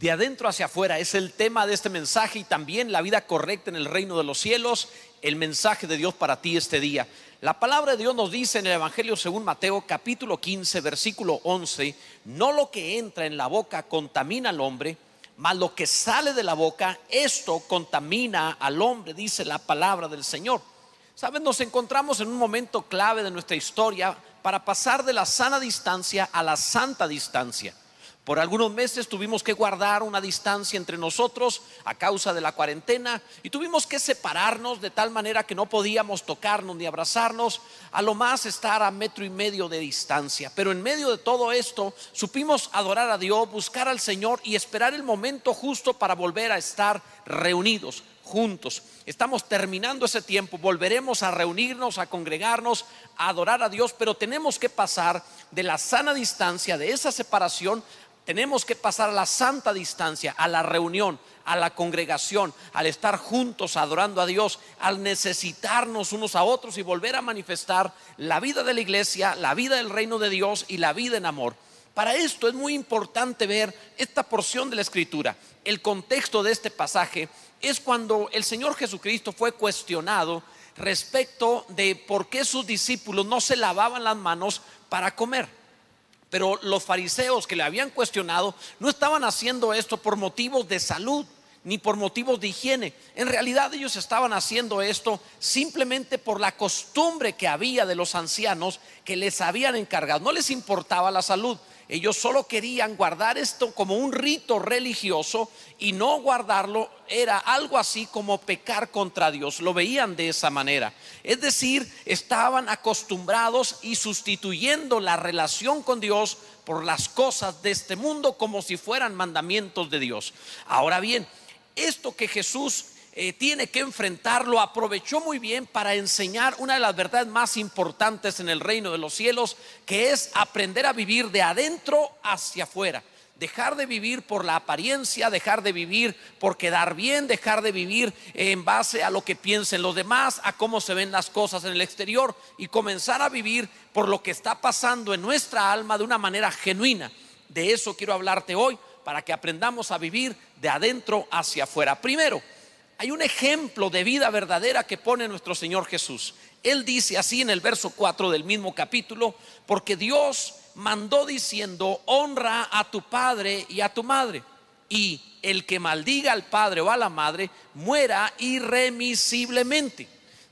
de adentro hacia afuera es el tema de este mensaje y también la vida correcta en el reino de los cielos, el mensaje de Dios para ti este día. La palabra de Dios nos dice en el Evangelio según Mateo capítulo 15 versículo 11, no lo que entra en la boca contamina al hombre, mas lo que sale de la boca, esto contamina al hombre, dice la palabra del Señor. Saben, nos encontramos en un momento clave de nuestra historia para pasar de la sana distancia a la santa distancia. Por algunos meses tuvimos que guardar una distancia entre nosotros a causa de la cuarentena y tuvimos que separarnos de tal manera que no podíamos tocarnos ni abrazarnos, a lo más estar a metro y medio de distancia. Pero en medio de todo esto supimos adorar a Dios, buscar al Señor y esperar el momento justo para volver a estar reunidos juntos. Estamos terminando ese tiempo, volveremos a reunirnos, a congregarnos, a adorar a Dios, pero tenemos que pasar de la sana distancia, de esa separación, tenemos que pasar a la santa distancia, a la reunión, a la congregación, al estar juntos adorando a Dios, al necesitarnos unos a otros y volver a manifestar la vida de la iglesia, la vida del reino de Dios y la vida en amor. Para esto es muy importante ver esta porción de la escritura. El contexto de este pasaje es cuando el Señor Jesucristo fue cuestionado respecto de por qué sus discípulos no se lavaban las manos para comer. Pero los fariseos que le habían cuestionado no estaban haciendo esto por motivos de salud ni por motivos de higiene. En realidad ellos estaban haciendo esto simplemente por la costumbre que había de los ancianos que les habían encargado. No les importaba la salud. Ellos solo querían guardar esto como un rito religioso y no guardarlo era algo así como pecar contra Dios. Lo veían de esa manera. Es decir, estaban acostumbrados y sustituyendo la relación con Dios por las cosas de este mundo como si fueran mandamientos de Dios. Ahora bien, esto que Jesús eh, tiene que enfrentarlo, aprovechó muy bien para enseñar una de las verdades más importantes en el reino de los cielos, que es aprender a vivir de adentro hacia afuera. Dejar de vivir por la apariencia, dejar de vivir por quedar bien, dejar de vivir en base a lo que piensen los demás, a cómo se ven las cosas en el exterior y comenzar a vivir por lo que está pasando en nuestra alma de una manera genuina. De eso quiero hablarte hoy para que aprendamos a vivir de adentro hacia afuera. Primero, hay un ejemplo de vida verdadera que pone nuestro Señor Jesús. Él dice así en el verso 4 del mismo capítulo, porque Dios mandó diciendo, honra a tu padre y a tu madre, y el que maldiga al padre o a la madre muera irremisiblemente.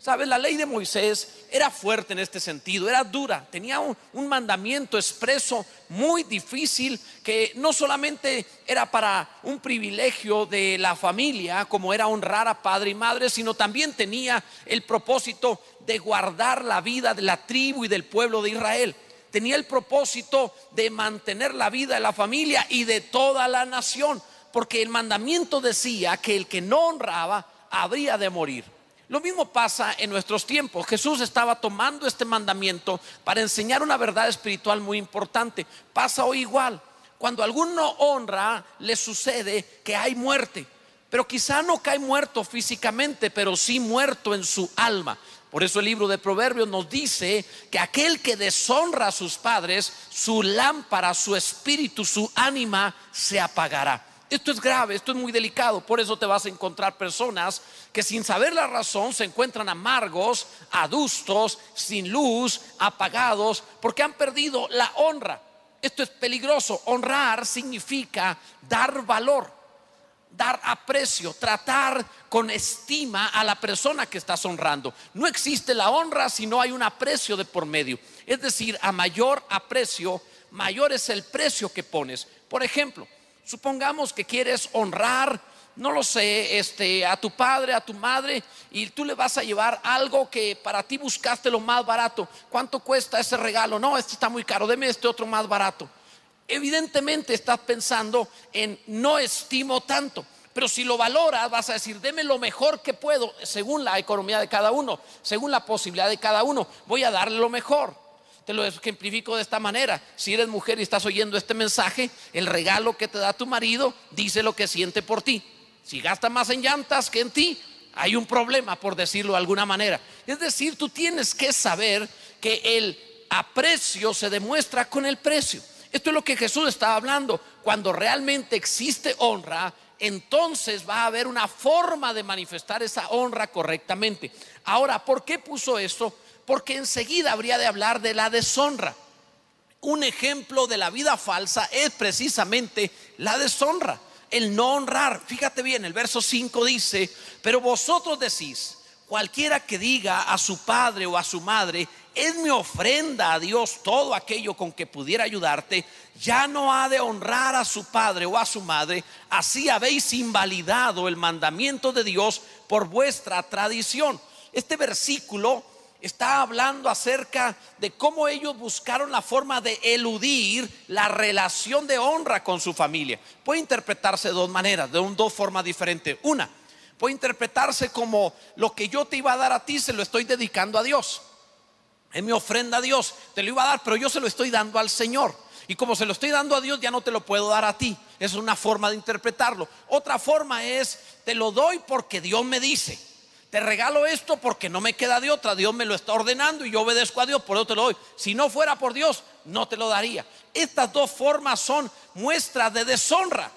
¿Sabes? La ley de Moisés era fuerte en este sentido, era dura, tenía un, mandamiento expreso muy difícil que no solamente era para un privilegio de la familia, como era honrar a padre y madre, sino también tenía el propósito de guardar la vida de la tribu y del pueblo de Israel. Tenía el propósito de mantener la vida de la familia y de toda la nación, porque el mandamiento decía que el que no honraba habría de morir. Lo mismo pasa en nuestros tiempos. Jesús estaba tomando este mandamiento para enseñar una verdad espiritual muy importante. Pasa hoy igual. Cuando alguno honra, le sucede que hay muerte. Pero quizá no cae muerto físicamente, pero sí muerto en su alma. Por eso el libro de Proverbios nos dice que aquel que deshonra a sus padres, su lámpara, su espíritu, su ánima se apagará. Esto es grave, esto es muy delicado. Por eso te vas a encontrar personas que sin saber la razón se encuentran amargos, adustos, sin luz, apagados, porque han perdido la honra. Esto es peligroso. Honrar significa dar valor, dar aprecio, tratar con estima a la persona que estás honrando. No existe la honra si no hay un aprecio de por medio. Es decir, a mayor aprecio, mayor es el precio que pones. Por ejemplo, Supongamos que quieres honrar, no lo sé, este, a tu padre, a tu madre, y tú le vas a llevar algo que para ti buscaste lo más barato. ¿Cuánto cuesta ese regalo? No, este está muy caro, deme este otro más barato. Evidentemente estás pensando en no estimo tanto. Pero si lo valoras, vas a decir, deme lo mejor que puedo, según la economía de cada uno, según la posibilidad de cada uno. Voy a darle lo mejor. Te lo ejemplifico de esta manera. Si eres mujer y estás oyendo este mensaje, el regalo que te da tu marido dice lo que siente por ti. Si gasta más en llantas que en ti, hay un problema, por decirlo de alguna manera. Es decir, tú tienes que saber que el aprecio se demuestra con el precio. Esto es lo que Jesús estaba hablando. Cuando realmente existe honra, entonces va a haber una forma de manifestar esa honra correctamente. Ahora, ¿por qué puso esto? Porque enseguida habría de hablar de la deshonra. Un ejemplo de la vida falsa es precisamente la deshonra, el no honrar. Fíjate bien, el verso 5 dice, pero vosotros decís, cualquiera que diga a su padre o a su madre, es mi ofrenda a Dios todo aquello con que pudiera ayudarte, ya no ha de honrar a su padre o a su madre, así habéis invalidado el mandamiento de Dios por vuestra tradición. Este versículo está hablando acerca de cómo ellos buscaron la forma de eludir la relación de honra con su familia. Puede interpretarse de dos maneras, de dos formas diferentes. Una, puede interpretarse como lo que yo te iba a dar a ti se lo estoy dedicando a Dios. Es mi ofrenda a Dios, te lo iba a dar, pero yo se lo estoy dando al Señor. Y como se lo estoy dando a Dios, ya no te lo puedo dar a ti. Es una forma de interpretarlo. Otra forma es, te lo doy porque Dios me dice. Te regalo esto porque no me queda de otra. Dios me lo está ordenando y yo obedezco a Dios, por eso te lo doy. Si no fuera por Dios, no te lo daría. Estas dos formas son muestras de deshonra.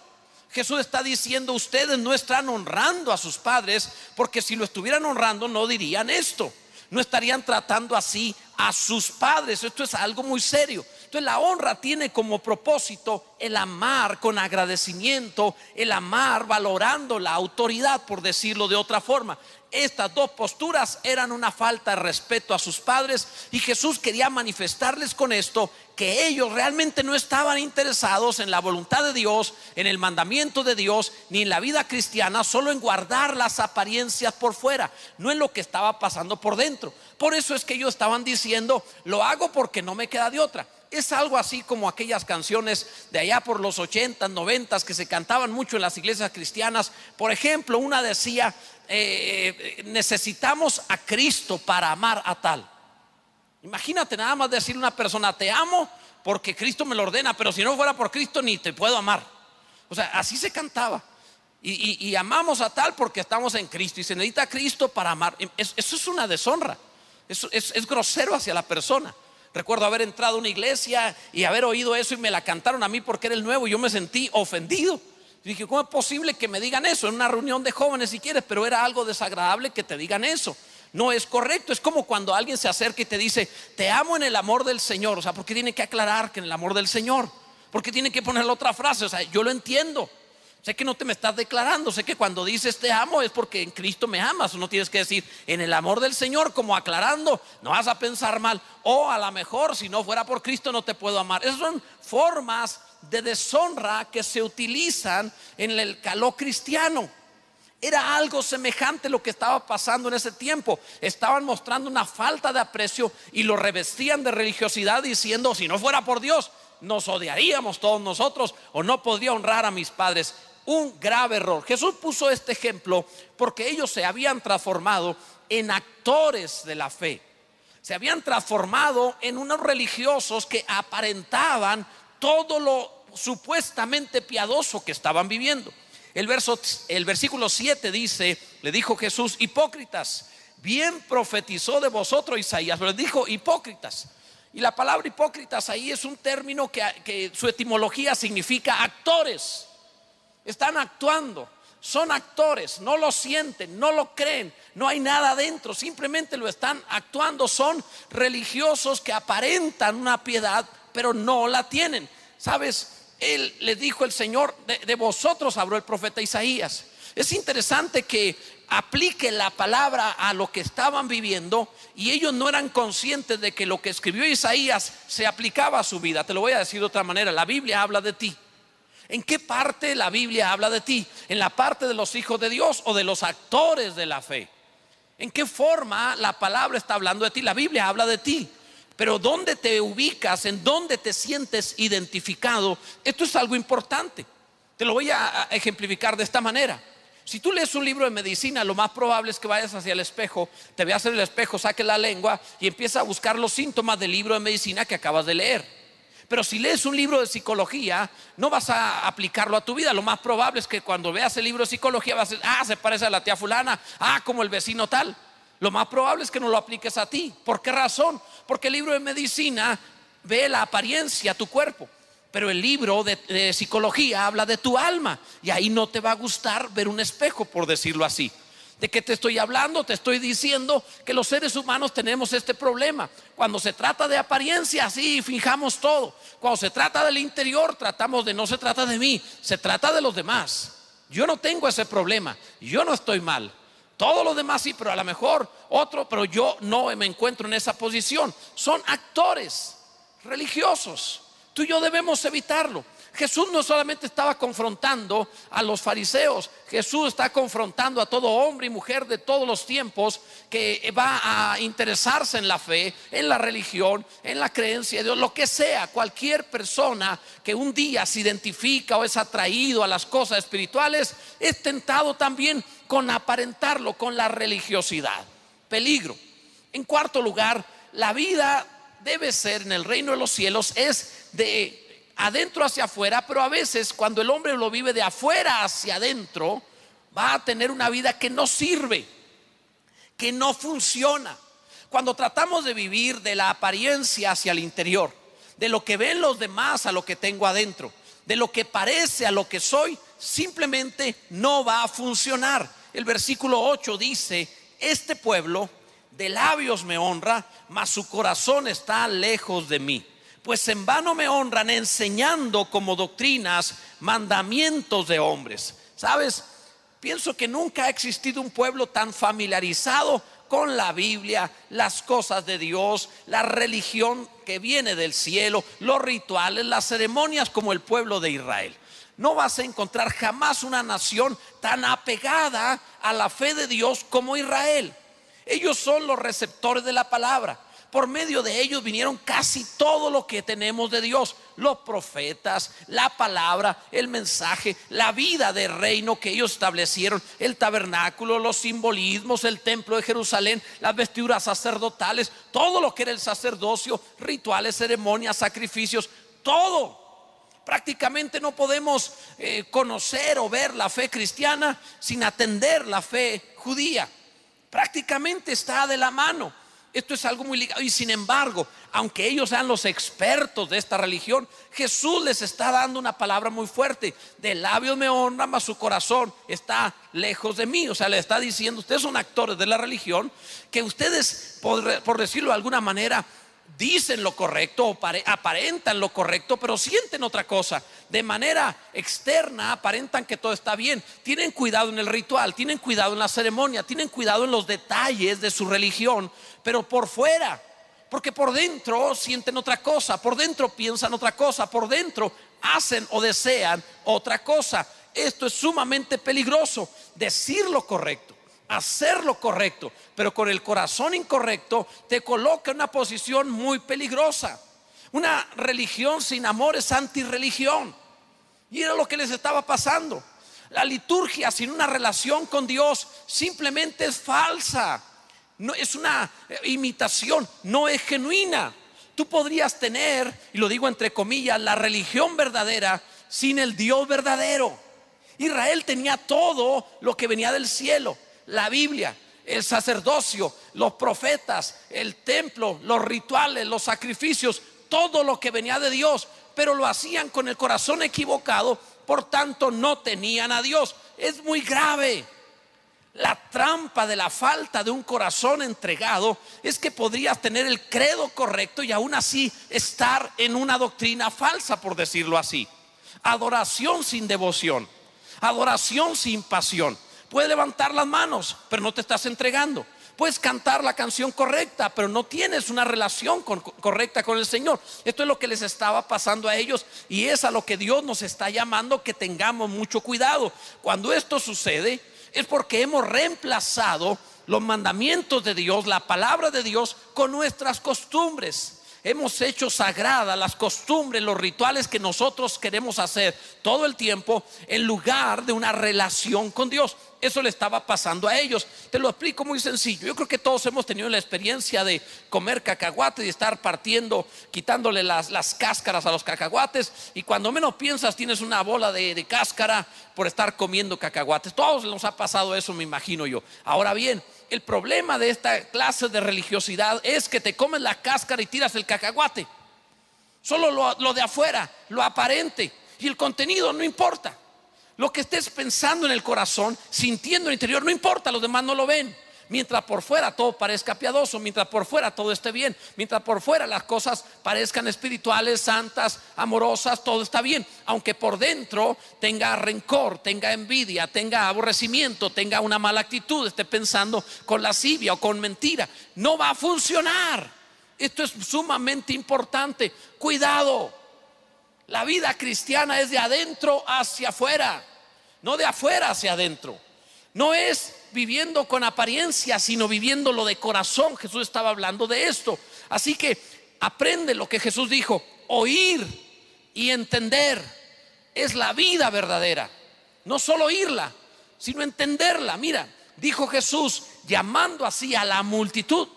Jesús está diciendo, ustedes no están honrando a sus padres, porque si lo estuvieran honrando no dirían esto. No estarían tratando así a sus padres. Esto es algo muy serio. Entonces la honra tiene como propósito el amar con agradecimiento, el amar valorando la autoridad, por decirlo de otra forma. Estas dos posturas eran una falta de respeto a sus padres y Jesús quería manifestarles con esto que ellos realmente no estaban interesados en la voluntad de Dios, en el mandamiento de Dios, ni en la vida cristiana, solo en guardar las apariencias por fuera, no en lo que estaba pasando por dentro. Por eso es que ellos estaban diciendo, lo hago porque no me queda de otra es algo así como aquellas canciones de allá por los 80, 90 que se cantaban mucho en las iglesias cristianas. Por ejemplo, una decía, eh, necesitamos a Cristo para amar a tal. Imagínate nada más decirle a una persona, te amo porque Cristo me lo ordena, pero si no fuera por Cristo ni te puedo amar. O sea, así se cantaba. Y, amamos a tal porque estamos en Cristo y se necesita a Cristo para amar. eso es una deshonra. Eso es grosero hacia la persona. Recuerdo haber entrado a una iglesia y haber oído eso y me la cantaron a mí porque era el nuevo y yo me sentí ofendido. dije, ¿cómo es posible que me digan eso en una reunión de jóvenes si quieres? Pero era algo desagradable que te digan eso. No es correcto. Es como cuando alguien se acerca y te dice, te amo en el amor del Señor. O sea, ¿por qué tiene que aclarar que en el amor del Señor? ¿Por qué tiene que poner la otra frase? O sea, yo lo entiendo. Sé que no te me estás declarando, sé que cuando dices te amo es porque en Cristo me amas, no tienes que decir en el amor del Señor como aclarando, no vas a pensar mal, o a lo mejor si no fuera por Cristo no te puedo amar. Esas son formas de deshonra que se utilizan en el calor cristiano. Era algo semejante lo que estaba pasando en ese tiempo. Estaban mostrando una falta de aprecio y lo revestían de religiosidad diciendo, si no fuera por Dios, nos odiaríamos todos nosotros o no podría honrar a mis padres un grave error. Jesús puso este ejemplo porque ellos se habían transformado en actores de la fe. Se habían transformado en unos religiosos que aparentaban todo lo supuestamente piadoso que estaban viviendo. El, verso, el versículo 7 dice, le dijo Jesús, hipócritas, bien profetizó de vosotros Isaías, pero dijo hipócritas. Y la palabra hipócritas ahí es un término que, que su etimología significa actores. Están actuando, son actores, no lo sienten, no lo creen, no hay nada adentro, simplemente lo están actuando. Son religiosos que aparentan una piedad, pero no la tienen. ¿Sabes? Él le dijo el Señor, de, de vosotros habló el profeta Isaías. Es interesante que aplique la palabra a lo que estaban viviendo y ellos no eran conscientes de que lo que escribió Isaías se aplicaba a su vida. Te lo voy a decir de otra manera, la Biblia habla de ti. ¿En qué parte la Biblia habla de ti? ¿En la parte de los hijos de Dios o de los actores de la fe? ¿En qué forma la palabra está hablando de ti? La Biblia habla de ti. Pero ¿dónde te ubicas? ¿En dónde te sientes identificado? Esto es algo importante. Te lo voy a ejemplificar de esta manera. Si tú lees un libro de medicina, lo más probable es que vayas hacia el espejo, te veas en el espejo, saques la lengua y empiezas a buscar los síntomas del libro de medicina que acabas de leer. Pero si lees un libro de psicología, no vas a aplicarlo a tu vida. Lo más probable es que cuando veas el libro de psicología vas a decir, ah, se parece a la tía fulana, ah, como el vecino tal. Lo más probable es que no lo apliques a ti. ¿Por qué razón? Porque el libro de medicina ve la apariencia, tu cuerpo. Pero el libro de, de, psicología habla de tu alma y ahí no te va a gustar ver un espejo, por decirlo así. ¿De qué te estoy hablando? Te estoy diciendo que los seres humanos tenemos este problema. Cuando se trata de apariencia, sí, fijamos todo. Cuando se trata del interior, tratamos de no se trata de mí, se trata de los demás. Yo no tengo ese problema, yo no estoy mal. Todos los demás sí, pero a lo mejor otro, pero yo no me encuentro en esa posición. Son actores religiosos. Tú y yo debemos evitarlo. Jesús no solamente estaba confrontando a los fariseos, Jesús está confrontando a todo hombre y mujer de todos los tiempos que va a interesarse en la fe, en la religión, en la creencia de Dios, lo que sea, cualquier persona que un día se identifica o es atraído a las cosas espirituales, es tentado también con aparentarlo, con la religiosidad. Peligro. En cuarto lugar, la vida debe ser en el reino de los cielos es de adentro hacia afuera, pero a veces cuando el hombre lo vive de afuera hacia adentro, va a tener una vida que no sirve, que no funciona. Cuando tratamos de vivir de la apariencia hacia el interior, de lo que ven los demás a lo que tengo adentro, de lo que parece a lo que soy, simplemente no va a funcionar. El versículo 8 dice, este pueblo de labios me honra, mas su corazón está lejos de mí pues en vano me honran enseñando como doctrinas mandamientos de hombres. ¿Sabes? Pienso que nunca ha existido un pueblo tan familiarizado con la Biblia, las cosas de Dios, la religión que viene del cielo, los rituales, las ceremonias como el pueblo de Israel. No vas a encontrar jamás una nación tan apegada a la fe de Dios como Israel. Ellos son los receptores de la palabra por medio de ellos vinieron casi todo lo que tenemos de Dios. Los profetas, la palabra, el mensaje, la vida de reino que ellos establecieron, el tabernáculo, los simbolismos, el templo de Jerusalén, las vestiduras sacerdotales, todo lo que era el sacerdocio, rituales, ceremonias, sacrificios, todo. Prácticamente no podemos eh, conocer o ver la fe cristiana sin atender la fe judía. Prácticamente está de la mano. Esto es algo muy ligado. Y sin embargo, aunque ellos sean los expertos de esta religión, Jesús les está dando una palabra muy fuerte. De labios me honra, mas su corazón está lejos de mí. O sea, le está diciendo, ustedes son actores de la religión, que ustedes, por, por decirlo de alguna manera, dicen lo correcto o aparentan lo correcto, pero sienten otra cosa. De manera externa aparentan que todo está bien. Tienen cuidado en el ritual, tienen cuidado en la ceremonia, tienen cuidado en los detalles de su religión, pero por fuera, porque por dentro sienten otra cosa, por dentro piensan otra cosa, por dentro hacen o desean otra cosa. Esto es sumamente peligroso, decir lo correcto hacer lo correcto, pero con el corazón incorrecto te coloca en una posición muy peligrosa. Una religión sin amor es antirreligión. Y era lo que les estaba pasando. La liturgia sin una relación con Dios simplemente es falsa. No es una eh, imitación, no es genuina. Tú podrías tener, y lo digo entre comillas, la religión verdadera sin el Dios verdadero. Israel tenía todo lo que venía del cielo la Biblia, el sacerdocio, los profetas, el templo, los rituales, los sacrificios, todo lo que venía de Dios, pero lo hacían con el corazón equivocado, por tanto no tenían a Dios. Es muy grave. La trampa de la falta de un corazón entregado es que podrías tener el credo correcto y aún así estar en una doctrina falsa, por decirlo así. Adoración sin devoción, adoración sin pasión. Puedes levantar las manos, pero no te estás entregando. Puedes cantar la canción correcta, pero no tienes una relación correcta con el Señor. Esto es lo que les estaba pasando a ellos y es a lo que Dios nos está llamando que tengamos mucho cuidado. Cuando esto sucede es porque hemos reemplazado los mandamientos de Dios, la palabra de Dios, con nuestras costumbres hemos hecho sagradas las costumbres, los rituales que nosotros queremos hacer todo el tiempo en lugar de una relación con Dios. Eso le estaba pasando a ellos. Te lo explico muy sencillo. Yo creo que todos hemos tenido la experiencia de comer cacahuate y estar partiendo, quitándole las, cáscaras a los cacahuates. Y cuando menos piensas, tienes una bola de, de cáscara por estar comiendo cacahuates. Todos nos ha pasado eso, me imagino yo. Ahora bien, el problema de esta clase de religiosidad es que te comes la cáscara y tiras el cacahuate. Solo lo, lo de afuera, lo aparente. Y el contenido no importa. Lo que estés pensando en el corazón, sintiendo en el interior, no importa, los demás no lo ven. Mientras por fuera todo parezca piadoso, mientras por fuera todo esté bien, mientras por fuera las cosas parezcan espirituales, santas, amorosas, todo está bien. Aunque por dentro tenga rencor, tenga envidia, tenga aborrecimiento, tenga una mala actitud, esté pensando con lascivia o con mentira, no va a funcionar. Esto es sumamente importante. Cuidado. La vida cristiana es de adentro hacia afuera, no de afuera hacia adentro. No es viviendo con apariencia, sino viviendo lo de corazón. Jesús estaba hablando de esto. Así que aprende lo que Jesús dijo. Oír y entender es la vida verdadera. No solo oírla, sino entenderla. Mira, dijo Jesús llamando así a la multitud.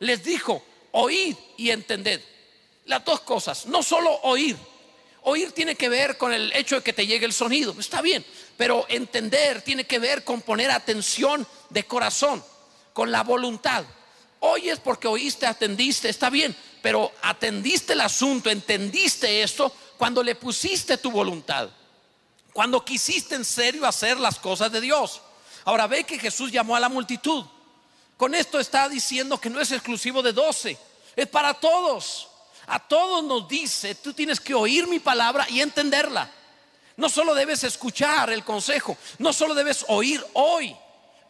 Les dijo, oíd y entended. Las dos cosas, no solo oír. Oír tiene que ver con el hecho de que te llegue el sonido, está bien, pero entender tiene que ver con poner atención de corazón, con la voluntad. Oyes porque oíste, atendiste, está bien, pero atendiste el asunto, entendiste esto cuando le pusiste tu voluntad, cuando quisiste en serio hacer las cosas de Dios. Ahora ve que Jesús llamó a la multitud. Con esto está diciendo que no es exclusivo de doce, es para todos. A todos nos dice, tú tienes que oír mi palabra y entenderla. No solo debes escuchar el consejo, no solo debes oír hoy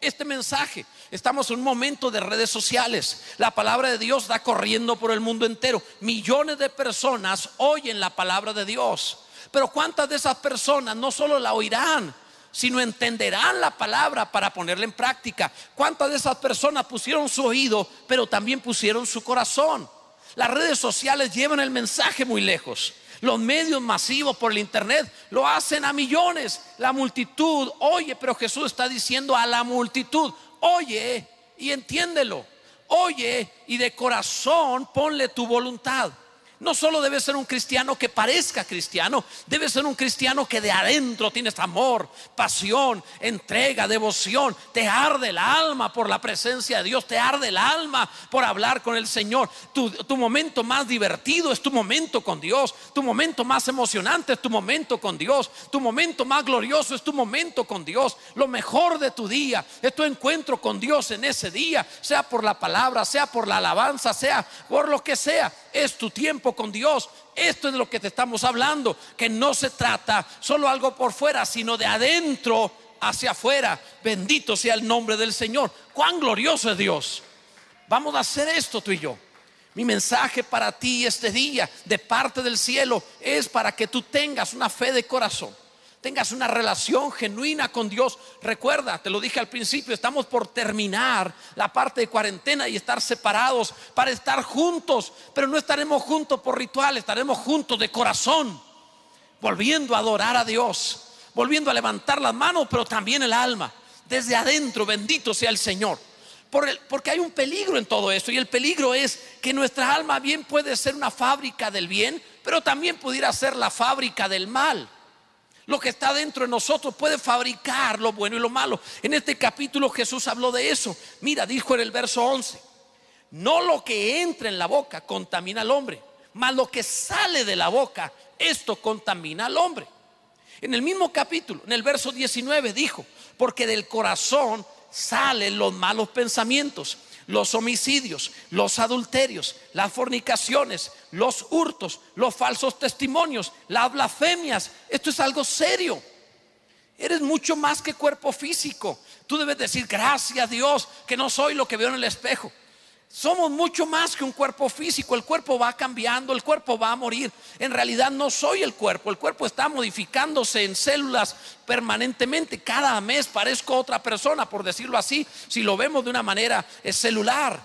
este mensaje. Estamos en un momento de redes sociales. La palabra de Dios da corriendo por el mundo entero. Millones de personas oyen la palabra de Dios. Pero ¿cuántas de esas personas no solo la oirán, sino entenderán la palabra para ponerla en práctica? ¿Cuántas de esas personas pusieron su oído, pero también pusieron su corazón? Las redes sociales llevan el mensaje muy lejos. Los medios masivos por el internet lo hacen a millones. La multitud, oye, pero Jesús está diciendo a la multitud, oye y entiéndelo. Oye y de corazón ponle tu voluntad. No solo debe ser un cristiano que parezca cristiano, debe ser un cristiano que de adentro tienes amor, pasión, entrega, devoción. Te arde el alma por la presencia de Dios, te arde el alma por hablar con el Señor. Tu, tu momento más divertido es tu momento con Dios, tu momento más emocionante es tu momento con Dios, tu momento más glorioso es tu momento con Dios. Lo mejor de tu día es tu encuentro con Dios en ese día, sea por la palabra, sea por la alabanza, sea por lo que sea es tu tiempo con Dios. Esto es de lo que te estamos hablando, que no se trata solo algo por fuera, sino de adentro hacia afuera. Bendito sea el nombre del Señor. Cuán glorioso es Dios. Vamos a hacer esto tú y yo. Mi mensaje para ti este día de parte del cielo es para que tú tengas una fe de corazón tengas una relación genuina con Dios. Recuerda, te lo dije al principio, estamos por terminar la parte de cuarentena y estar separados para estar juntos, pero no estaremos juntos por ritual, estaremos juntos de corazón, volviendo a adorar a Dios, volviendo a levantar las manos, pero también el alma, desde adentro, bendito sea el Señor. porque hay un peligro en todo esto y el peligro es que nuestra alma bien puede ser una fábrica del bien, pero también pudiera ser la fábrica del mal lo que está dentro de nosotros puede fabricar lo bueno y lo malo. En este capítulo Jesús habló de eso. Mira, dijo en el verso 11, no lo que entra en la boca contamina al hombre, mas lo que sale de la boca, esto contamina al hombre. En el mismo capítulo, en el verso 19, dijo, porque del corazón salen los malos pensamientos los homicidios, los adulterios, las fornicaciones, los hurtos, los falsos testimonios, las blasfemias. Esto es algo serio. Eres mucho más que cuerpo físico. Tú debes decir, gracias a Dios, que no soy lo que veo en el espejo. Somos mucho más que un cuerpo físico. El cuerpo va cambiando, el cuerpo va a morir. En realidad no soy el cuerpo. El cuerpo está modificándose en células permanentemente. Cada mes parezco otra persona, por decirlo así, si lo vemos de una manera celular.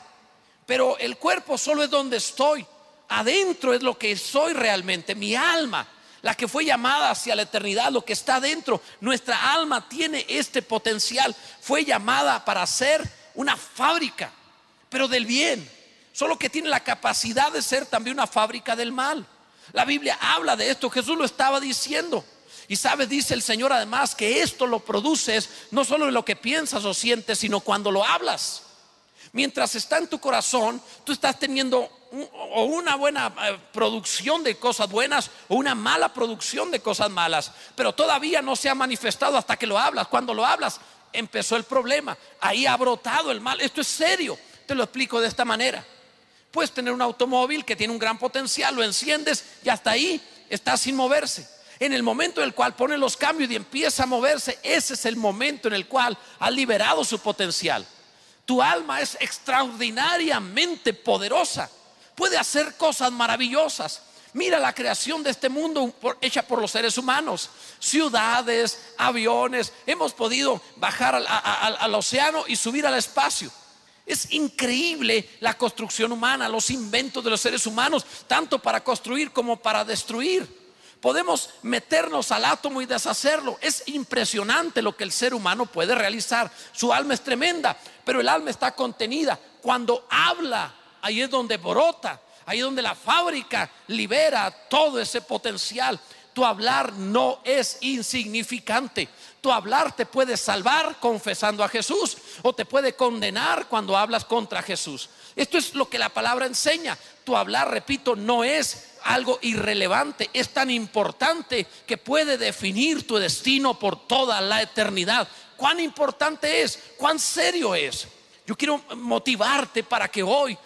Pero el cuerpo solo es donde estoy. Adentro es lo que soy realmente, mi alma la que fue llamada hacia la eternidad, lo que está dentro. Nuestra alma tiene este potencial. Fue llamada para ser una fábrica pero del bien. Solo que tiene la capacidad de ser también una fábrica del mal. La Biblia habla de esto, Jesús lo estaba diciendo. Y sabes, dice el Señor además que esto lo produces no solo en lo que piensas o sientes, sino cuando lo hablas. Mientras está en tu corazón, tú estás teniendo o una buena eh, producción de cosas buenas o una mala producción de cosas malas, pero todavía no se ha manifestado hasta que lo hablas. Cuando lo hablas, empezó el problema. Ahí ha brotado el mal. Esto es serio. Te lo explico de esta manera. Puedes tener un automóvil que tiene un gran potencial, lo enciendes y hasta ahí está sin moverse. En el momento en el cual pone los cambios y empieza a moverse, ese es el momento en el cual ha liberado su potencial. Tu alma es extraordinariamente poderosa. Puede hacer cosas maravillosas. Mira la creación de este mundo hecha por los seres humanos. Ciudades, aviones. Hemos podido bajar al, océano y subir al espacio. Es increíble la construcción humana, los inventos de los seres humanos, tanto para construir como para destruir. Podemos meternos al átomo y deshacerlo. Es impresionante lo que el ser humano puede realizar. Su alma es tremenda, pero el alma está contenida. Cuando habla, ahí es donde brota, ahí es donde la fábrica libera todo ese potencial. Tu hablar no es insignificante. Tu hablar te puede salvar confesando a Jesús o te puede condenar cuando hablas contra Jesús. Esto es lo que la palabra enseña. Tu hablar, repito, no es algo irrelevante, es tan importante que puede definir tu destino por toda la eternidad. ¿Cuán importante es? ¿Cuán serio es? Yo quiero motivarte para que hoy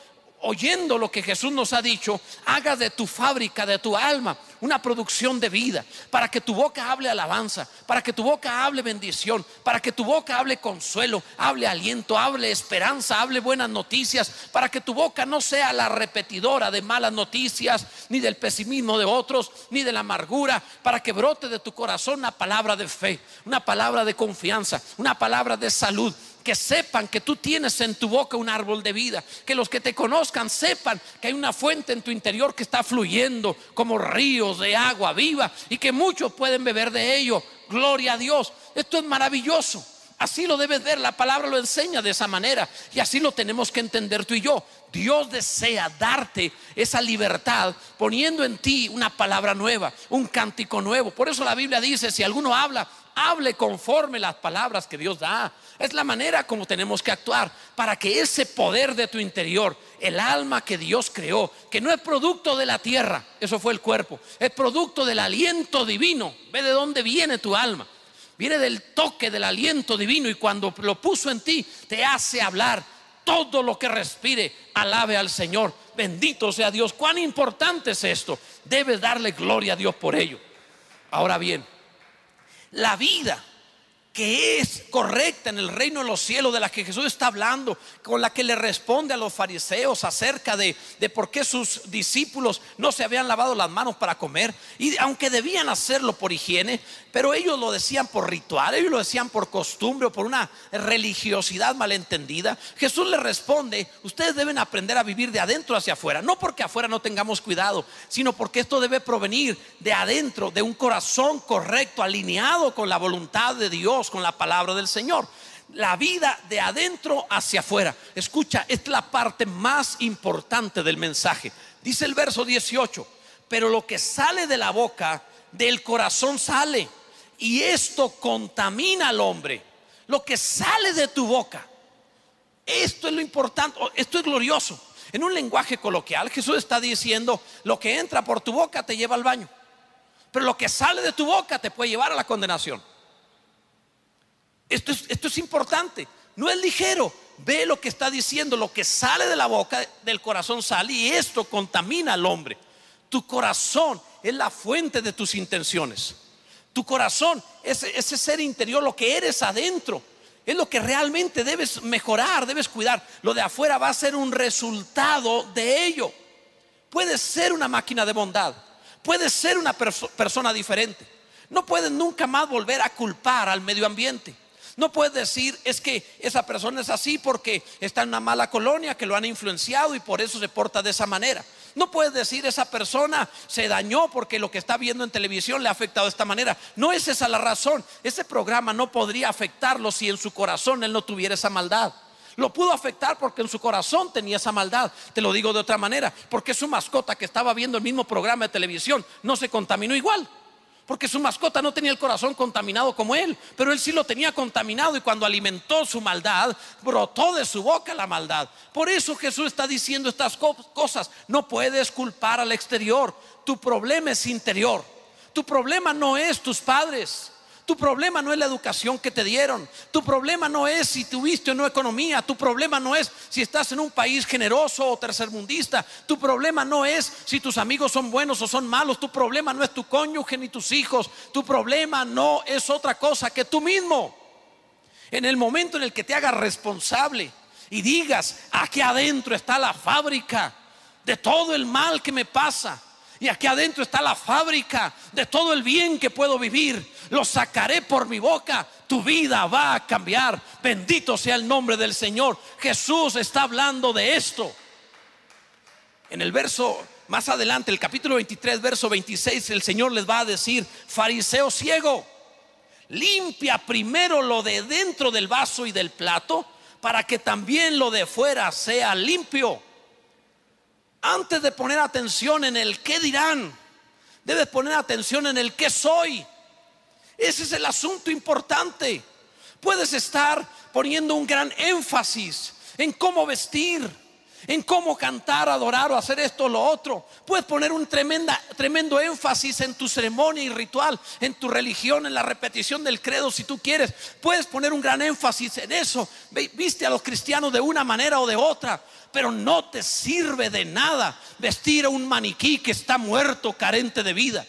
oyendo lo que Jesús nos ha dicho, haga de tu fábrica, de tu alma, una producción de vida, para que tu boca hable alabanza, para que tu boca hable bendición, para que tu boca hable consuelo, hable aliento, hable esperanza, hable buenas noticias, para que tu boca no sea la repetidora de malas noticias, ni del pesimismo de otros, ni de la amargura, para que brote de tu corazón una palabra de fe, una palabra de confianza, una palabra de salud, que sepan que tú tienes en tu boca un árbol de vida, que los que te conozcan sepan que hay una fuente en tu interior que está fluyendo como ríos de agua viva y que muchos pueden beber de ello. Gloria a Dios. Esto es maravilloso. Así lo debes ver, la palabra lo enseña de esa manera y así lo tenemos que entender tú y yo. Dios desea darte esa libertad poniendo en ti una palabra nueva, un cántico nuevo. Por eso la Biblia dice, si alguno habla, hable conforme las palabras que Dios da. Es la manera como tenemos que actuar para que ese poder de tu interior, el alma que Dios creó, que no es producto de la tierra, eso fue el cuerpo, es producto del aliento divino. Ve de dónde viene tu alma. Viene del toque del aliento divino y cuando lo puso en ti te hace hablar. Todo lo que respire, alabe al Señor. Bendito sea Dios. Cuán importante es esto. Debes darle gloria a Dios por ello. Ahora bien, la vida que es correcta en el reino de los cielos, de la que Jesús está hablando, con la que le responde a los fariseos acerca de, de, por qué sus discípulos no se habían lavado las manos para comer, y aunque debían hacerlo por higiene, pero ellos lo decían por ritual, ellos lo decían por costumbre o por una religiosidad malentendida, Jesús le responde, ustedes deben aprender a vivir de adentro hacia afuera, no porque afuera no tengamos cuidado, sino porque esto debe provenir de adentro, de un corazón correcto, alineado con la voluntad de Dios con la palabra del Señor. La vida de adentro hacia afuera. Escucha, es la parte más importante del mensaje. Dice el verso 18, pero lo que sale de la boca, del corazón sale. Y esto contamina al hombre. Lo que sale de tu boca. Esto es lo importante, esto es glorioso. En un lenguaje coloquial, Jesús está diciendo, lo que entra por tu boca te lleva al baño. Pero lo que sale de tu boca te puede llevar a la condenación. Esto es, importante, no es ligero. Ve lo que está diciendo, lo que sale de la boca, del corazón sale y esto contamina al hombre. Tu corazón es la fuente de tus intenciones. Tu corazón, ese, ese ser interior, lo que eres adentro, es lo que realmente debes mejorar, debes cuidar. Lo de afuera va a ser un resultado de ello. Puedes ser una máquina de bondad, puedes ser una persona diferente. No puedes nunca más volver a culpar al medio ambiente. No puedes decir es que esa persona es así porque está en una mala colonia que lo han influenciado y por eso se porta de esa manera. No puedes decir esa persona se dañó porque lo que está viendo en televisión le ha afectado de esta manera. No es esa la razón. Ese programa no podría afectarlo si en su corazón él no tuviera esa maldad. Lo pudo afectar porque en su corazón tenía esa maldad. Te lo digo de otra manera, porque su mascota que estaba viendo el mismo programa de televisión no se contaminó igual. Porque su mascota no tenía el corazón contaminado como él, pero él sí lo tenía contaminado y cuando alimentó su maldad, brotó de su boca la maldad. Por eso Jesús está diciendo estas cosas. No puedes culpar al exterior, tu problema es interior. Tu problema no es tus padres. Tu problema no es la educación que te dieron. Tu problema no es si tuviste o no economía. Tu problema no es si estás en un país generoso o tercermundista. Tu problema no es si tus amigos son buenos o son malos. Tu problema no es tu cónyuge ni tus hijos. Tu problema no es otra cosa que tú mismo. En el momento en el que te hagas responsable y digas, aquí adentro está la fábrica de todo el mal que me pasa y aquí adentro está la fábrica de todo el bien que puedo vivir. Lo sacaré por mi boca. Tu vida va a cambiar. Bendito sea el nombre del Señor. Jesús está hablando de esto. En el verso más adelante, el capítulo 23, verso 26, el Señor les va a decir, fariseo ciego, limpia primero lo de dentro del vaso y del plato para que también lo de fuera sea limpio. Antes de poner atención en el qué dirán, debes poner atención en el qué soy. Ese es el asunto importante. Puedes estar poniendo un gran énfasis en cómo vestir, en cómo cantar, adorar o hacer esto o lo otro. Puedes poner un tremenda, tremendo énfasis en tu ceremonia y ritual, en tu religión, en la repetición del credo si tú quieres. Puedes poner un gran énfasis en eso. Viste a los cristianos de una manera o de otra pero no te sirve de nada vestir a un maniquí que está muerto, carente de vida.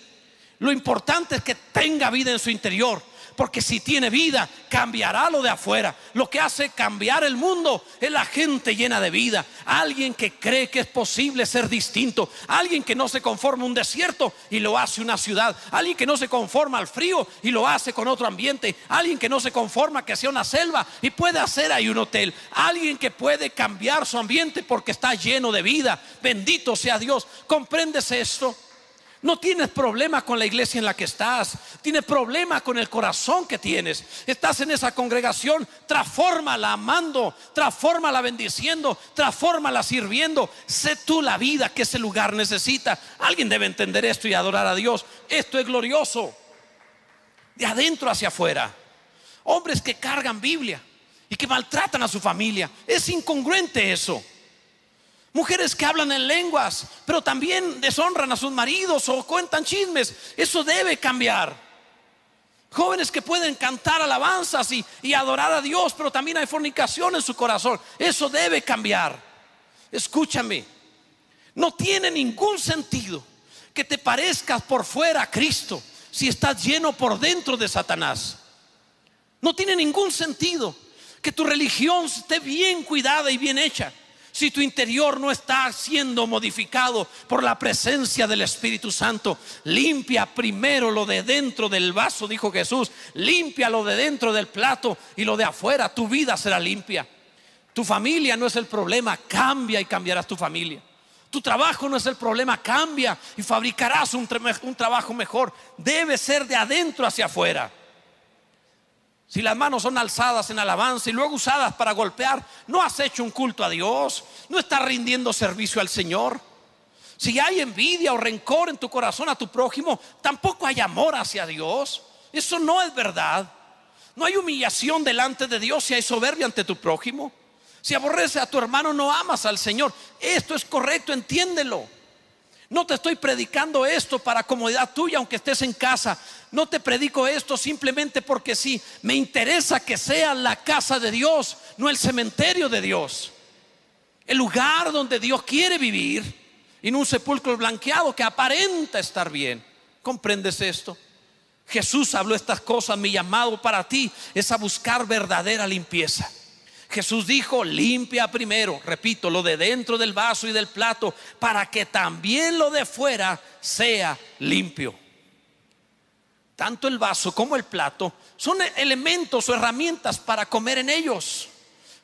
Lo importante es que tenga vida en su interior. Porque si tiene vida, cambiará lo de afuera. Lo que hace cambiar el mundo es la gente llena de vida. Alguien que cree que es posible ser distinto. Alguien que no se conforma un desierto y lo hace una ciudad. Alguien que no se conforma al frío y lo hace con otro ambiente. Alguien que no se conforma que sea una selva y puede hacer ahí un hotel. Alguien que puede cambiar su ambiente porque está lleno de vida. Bendito sea Dios. ¿Comprendes esto? No tienes problema con la iglesia en la que estás. Tienes problema con el corazón que tienes. Estás en esa congregación. Transfórmala amando. Transfórmala bendiciendo. Transfórmala sirviendo. Sé tú la vida que ese lugar necesita. Alguien debe entender esto y adorar a Dios. Esto es glorioso. De adentro hacia afuera. Hombres que cargan Biblia y que maltratan a su familia. Es incongruente eso. Mujeres que hablan en lenguas, pero también deshonran a sus maridos o cuentan chismes. Eso debe cambiar. Jóvenes que pueden cantar alabanzas y, y, adorar a Dios, pero también hay fornicación en su corazón. Eso debe cambiar. Escúchame, no tiene ningún sentido que te parezcas por fuera a Cristo si estás lleno por dentro de Satanás. No tiene ningún sentido que tu religión esté bien cuidada y bien hecha si tu interior no está siendo modificado por la presencia del Espíritu Santo, limpia primero lo de dentro del vaso, dijo Jesús, limpia lo de dentro del plato y lo de afuera, tu vida será limpia. Tu familia no es el problema, cambia y cambiarás tu familia. Tu trabajo no es el problema, cambia y fabricarás un, un trabajo mejor. Debe ser de adentro hacia afuera. Si las manos son alzadas en alabanza y luego usadas para golpear, no has hecho un culto a Dios, no estás rindiendo servicio al Señor. Si hay envidia o rencor en tu corazón a tu prójimo, tampoco hay amor hacia Dios. Eso no es verdad. No hay humillación delante de Dios si hay soberbia ante tu prójimo. Si aborrece a tu hermano, no amas al Señor. Esto es correcto, entiéndelo. No te estoy predicando esto para comodidad tuya, aunque estés en casa. No te predico esto simplemente porque sí. Me interesa que sea la casa de Dios, no el cementerio de Dios. El lugar donde Dios quiere vivir y no un sepulcro blanqueado que aparenta estar bien. ¿Comprendes esto? Jesús habló estas cosas. Mi llamado para ti es a buscar verdadera limpieza. Jesús dijo, limpia primero, repito, lo de dentro del vaso y del plato, para que también lo de fuera sea limpio. Tanto el vaso como el plato son elementos o herramientas para comer en ellos.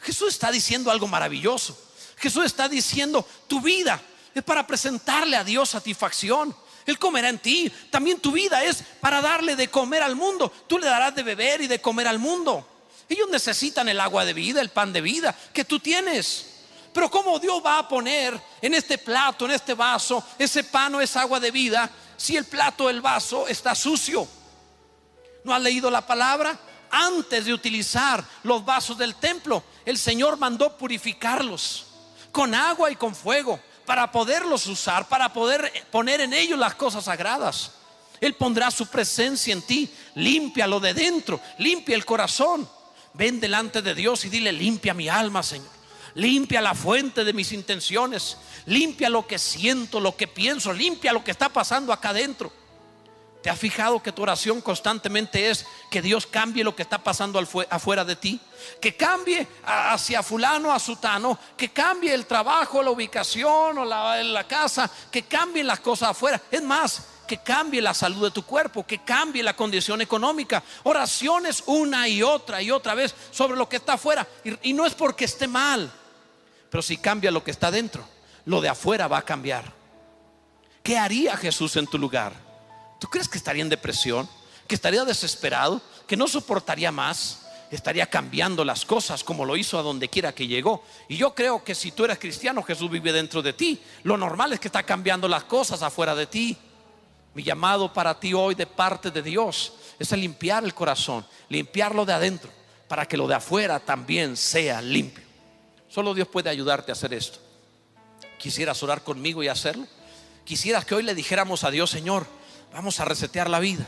Jesús está diciendo algo maravilloso. Jesús está diciendo, tu vida es para presentarle a Dios satisfacción. Él comerá en ti. También tu vida es para darle de comer al mundo. Tú le darás de beber y de comer al mundo. Ellos necesitan el agua de vida, el pan de vida que tú tienes. Pero ¿cómo Dios va a poner en este plato, en este vaso, ese pan o esa agua de vida si el plato o el vaso está sucio? ¿No ha leído la palabra? Antes de utilizar los vasos del templo, el Señor mandó purificarlos con agua y con fuego para poderlos usar, para poder poner en ellos las cosas sagradas. Él pondrá su presencia en ti, límpialo de dentro, limpia el corazón. Ven delante de Dios y dile, limpia mi alma, Señor. Limpia la fuente de mis intenciones. Limpia lo que siento, lo que pienso. Limpia lo que está pasando acá adentro. ¿Te has fijado que tu oración constantemente es que Dios cambie lo que está pasando afuera de ti? Que cambie hacia fulano, a sutano, que cambie el trabajo, la ubicación o la, la casa, que cambien las cosas afuera. Es más, que cambie la salud de tu cuerpo, que cambie la condición económica. Oraciones una y otra y otra vez sobre lo que está afuera. Y, y no es porque esté mal, pero si cambia lo que está dentro, lo de afuera va a cambiar. ¿Qué haría Jesús en tu lugar? ¿Tú crees que estaría en depresión? ¿Que estaría desesperado? ¿Que no soportaría más? Estaría cambiando las cosas como lo hizo a donde quiera que llegó. Y yo creo que si tú eres cristiano, Jesús vive dentro de ti. Lo normal es que está cambiando las cosas afuera de ti. Mi llamado para ti hoy de parte de Dios es limpiar el corazón, limpiarlo de adentro, para que lo de afuera también sea limpio. Solo Dios puede ayudarte a hacer esto. ¿Quisieras orar conmigo y hacerlo? ¿Quisieras que hoy le dijéramos a Dios, Señor, Vamos a resetear la vida.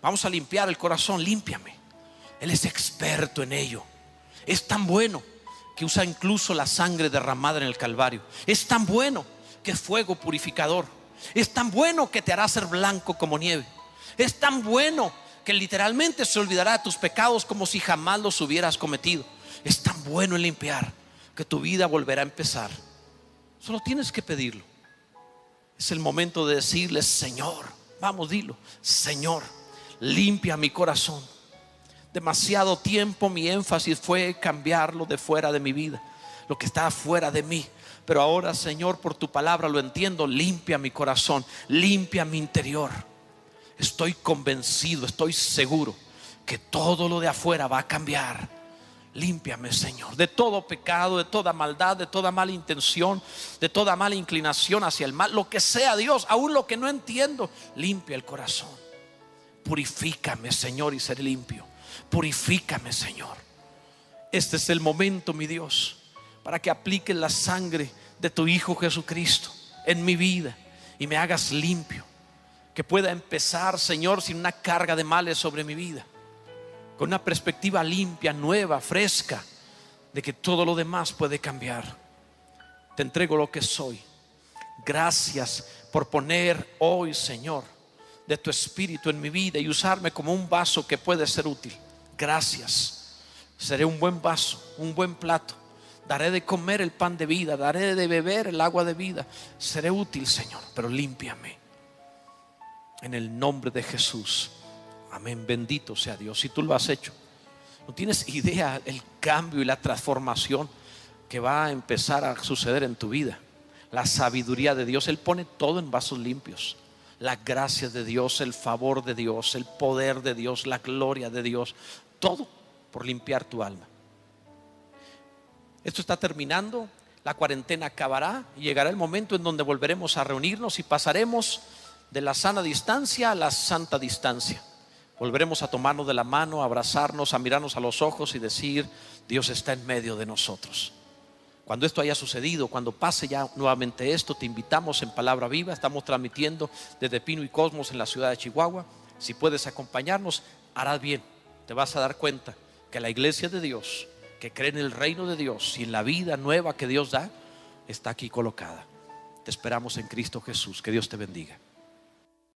Vamos a limpiar el corazón. Límpiame. Él es experto en ello. Es tan bueno que usa incluso la sangre derramada en el Calvario. Es tan bueno que es fuego purificador. Es tan bueno que te hará ser blanco como nieve. Es tan bueno que literalmente se olvidará tus pecados como si jamás los hubieras cometido. Es tan bueno en limpiar que tu vida volverá a empezar. Solo tienes que pedirlo. Es el momento de decirle, Señor, Vamos, dilo. Señor, limpia mi corazón. Demasiado tiempo mi énfasis fue cambiarlo de fuera de mi vida, lo que está fuera de mí. Pero ahora, Señor, por tu palabra lo entiendo, limpia mi corazón, limpia mi interior. Estoy convencido, estoy seguro que todo lo de afuera va a cambiar Límpiame, Señor, de todo pecado, de toda maldad, de toda mala intención, de toda mala inclinación hacia el mal, lo que sea, Dios, aún lo que no entiendo, limpia el corazón. Purifícame, Señor, y ser limpio. Purifícame, Señor. Este es el momento, mi Dios, para que apliques la sangre de tu Hijo Jesucristo en mi vida y me hagas limpio. Que pueda empezar, Señor, sin una carga de males sobre mi vida con una perspectiva limpia, nueva, fresca, de que todo lo demás puede cambiar. Te entrego lo que soy. Gracias por poner hoy, Señor, de tu espíritu en mi vida y usarme como un vaso que puede ser útil. Gracias. Seré un buen vaso, un buen plato. Daré de comer el pan de vida, daré de beber el agua de vida. Seré útil, Señor, pero límpiame. En el nombre de Jesús. Amén, bendito sea Dios. Si tú lo has hecho, no tienes idea el cambio y la transformación que va a empezar a suceder en tu vida. La sabiduría de Dios, Él pone todo en vasos limpios. La gracia de Dios, el favor de Dios, el poder de Dios, la gloria de Dios, todo por limpiar tu alma. Esto está terminando, la cuarentena acabará y llegará el momento en donde volveremos a reunirnos y pasaremos de la sana distancia a la santa distancia. Volveremos a tomarnos de la mano, a abrazarnos, a mirarnos a los ojos y decir, Dios está en medio de nosotros. Cuando esto haya sucedido, cuando pase ya nuevamente esto, te invitamos en Palabra Viva. Estamos transmitiendo desde Pino y Cosmos en la ciudad de Chihuahua. Si puedes acompañarnos, harás bien. Te vas a dar cuenta que la iglesia de Dios, que cree en el reino de Dios y en la vida nueva que Dios da, está aquí colocada. Te esperamos en Cristo Jesús. Que Dios te bendiga.